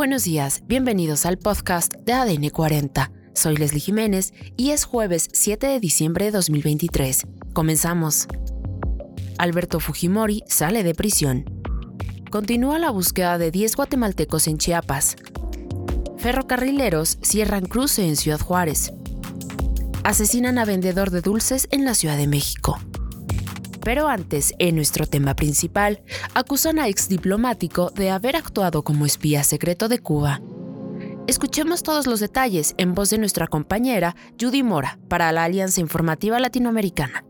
Buenos días, bienvenidos al podcast de ADN 40. Soy Leslie Jiménez y es jueves 7 de diciembre de 2023. Comenzamos. Alberto Fujimori sale de prisión. Continúa la búsqueda de 10 guatemaltecos en Chiapas. Ferrocarrileros cierran cruce en Ciudad Juárez. Asesinan a vendedor de dulces en la Ciudad de México. Pero antes, en nuestro tema principal, acusan a ex diplomático de haber actuado como espía secreto de Cuba. Escuchemos todos los detalles en voz de nuestra compañera Judy Mora para la Alianza Informativa Latinoamericana.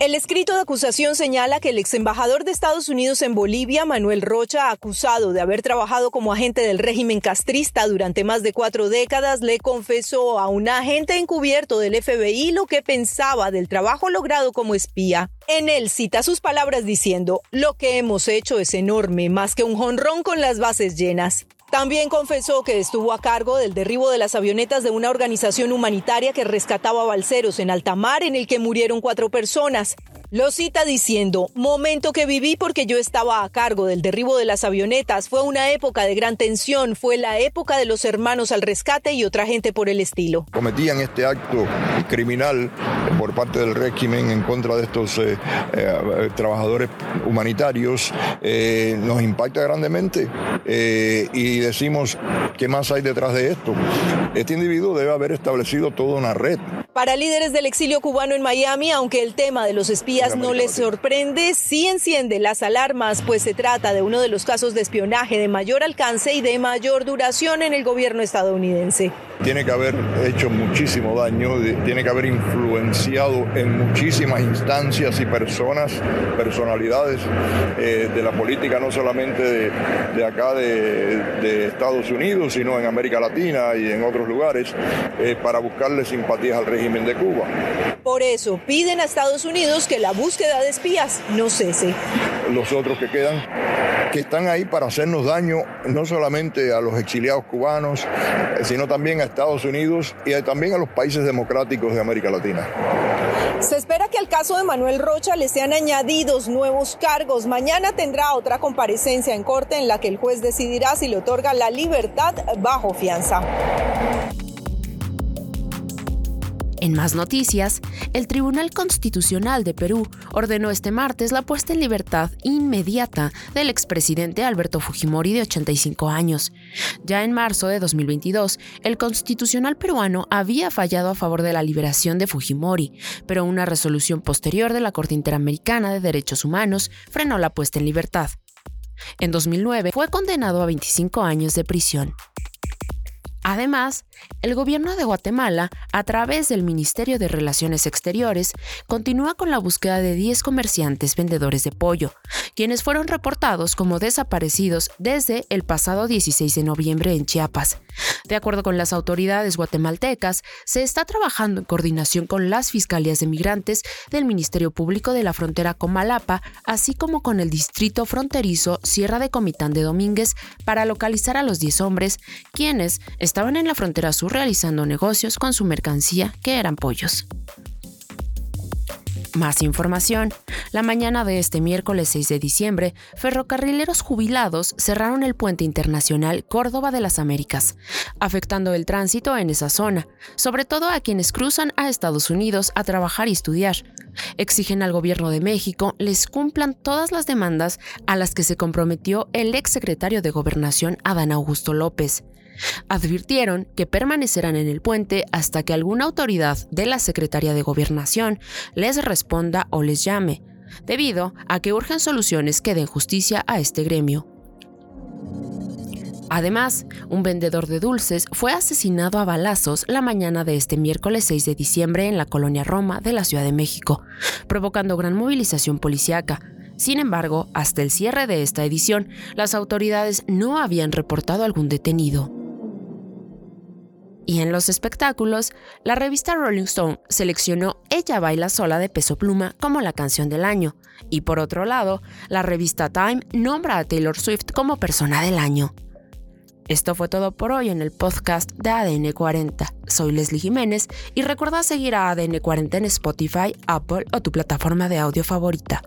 El escrito de acusación señala que el ex embajador de Estados Unidos en Bolivia, Manuel Rocha, acusado de haber trabajado como agente del régimen castrista durante más de cuatro décadas, le confesó a un agente encubierto del FBI lo que pensaba del trabajo logrado como espía. En él cita sus palabras diciendo, lo que hemos hecho es enorme, más que un jonrón con las bases llenas. También confesó que estuvo a cargo del derribo de las avionetas de una organización humanitaria que rescataba balseros en alta mar en el que murieron cuatro personas. Lo cita diciendo, momento que viví porque yo estaba a cargo del derribo de las avionetas, fue una época de gran tensión, fue la época de los hermanos al rescate y otra gente por el estilo. Cometían este acto criminal por parte del régimen en contra de estos eh, eh, trabajadores humanitarios, eh, nos impacta grandemente y decimos, ¿qué más hay detrás de esto? Este individuo debe haber establecido toda una red. Para líderes del exilio cubano en Miami, aunque el tema de los espías no les sorprende, sí enciende las alarmas, pues se trata de uno de los casos de espionaje de mayor alcance y de mayor duración en el gobierno estadounidense. Tiene que haber hecho muchísimo daño, tiene que haber influenciado en muchísimas instancias y personas, personalidades eh, de la política, no solamente de, acá de, Estados Unidos, sino en América Latina y en otros lugares, eh, para buscarle simpatías al régimen de Cuba. Por eso piden a Estados Unidos que la búsqueda de espías no cese. Los otros que quedan, que están ahí para hacernos daño no solamente a los exiliados cubanos, sino también a Estados Unidos y también a los países democráticos de América Latina. Se espera que al caso de Manuel Rocha le sean añadidos nuevos cargos. Mañana tendrá otra comparecencia en corte en la que el juez decidirá si le otorga la libertad bajo fianza. En más noticias, el Tribunal Constitucional de Perú ordenó este martes la puesta en libertad inmediata del expresidente Alberto Fujimori de 85 años. Ya en marzo de 2022, el Constitucional peruano había fallado a favor de la liberación de Fujimori, pero una resolución posterior de la Corte Interamericana de Derechos Humanos frenó la puesta en libertad. En 2009 fue condenado a 25 años de prisión. Además, el gobierno de Guatemala, a través del Ministerio de Relaciones Exteriores, continúa con la búsqueda de 10 comerciantes vendedores de pollo, quienes fueron reportados como desaparecidos desde el pasado 16 de noviembre en Chiapas. De acuerdo con las autoridades guatemaltecas, se está trabajando en coordinación con las fiscalías de migrantes del Ministerio Público de la frontera Comalapa, así como con el distrito fronterizo Sierra de Comitán de Domínguez, para localizar a los 10 hombres, quienes estaban en la frontera sur realizando negocios con su mercancía, que eran pollos. Más información. La mañana de este miércoles 6 de diciembre, ferrocarrileros jubilados cerraron el puente internacional Córdoba de las Américas, afectando el tránsito en esa zona, sobre todo a quienes cruzan a Estados Unidos a trabajar y estudiar. Exigen al gobierno de México les cumplan todas las demandas a las que se comprometió el exsecretario de Gobernación Adán Augusto López. Advirtieron que permanecerán en el puente hasta que alguna autoridad de la Secretaría de Gobernación les responda o les llame, debido a que urgen soluciones que den justicia a este gremio. Además, un vendedor de dulces fue asesinado a balazos la mañana de este miércoles 6 de diciembre en la colonia Roma de la Ciudad de México, provocando gran movilización policiaca. Sin embargo, hasta el cierre de esta edición, las autoridades no habían reportado algún detenido. Y en los espectáculos, la revista Rolling Stone seleccionó Ella baila sola de peso pluma como la canción del año, y por otro lado, la revista Time nombra a Taylor Swift como persona del año. Esto fue todo por hoy en el podcast de ADN 40. Soy Leslie Jiménez y recuerda seguir a ADN 40 en Spotify, Apple o tu plataforma de audio favorita.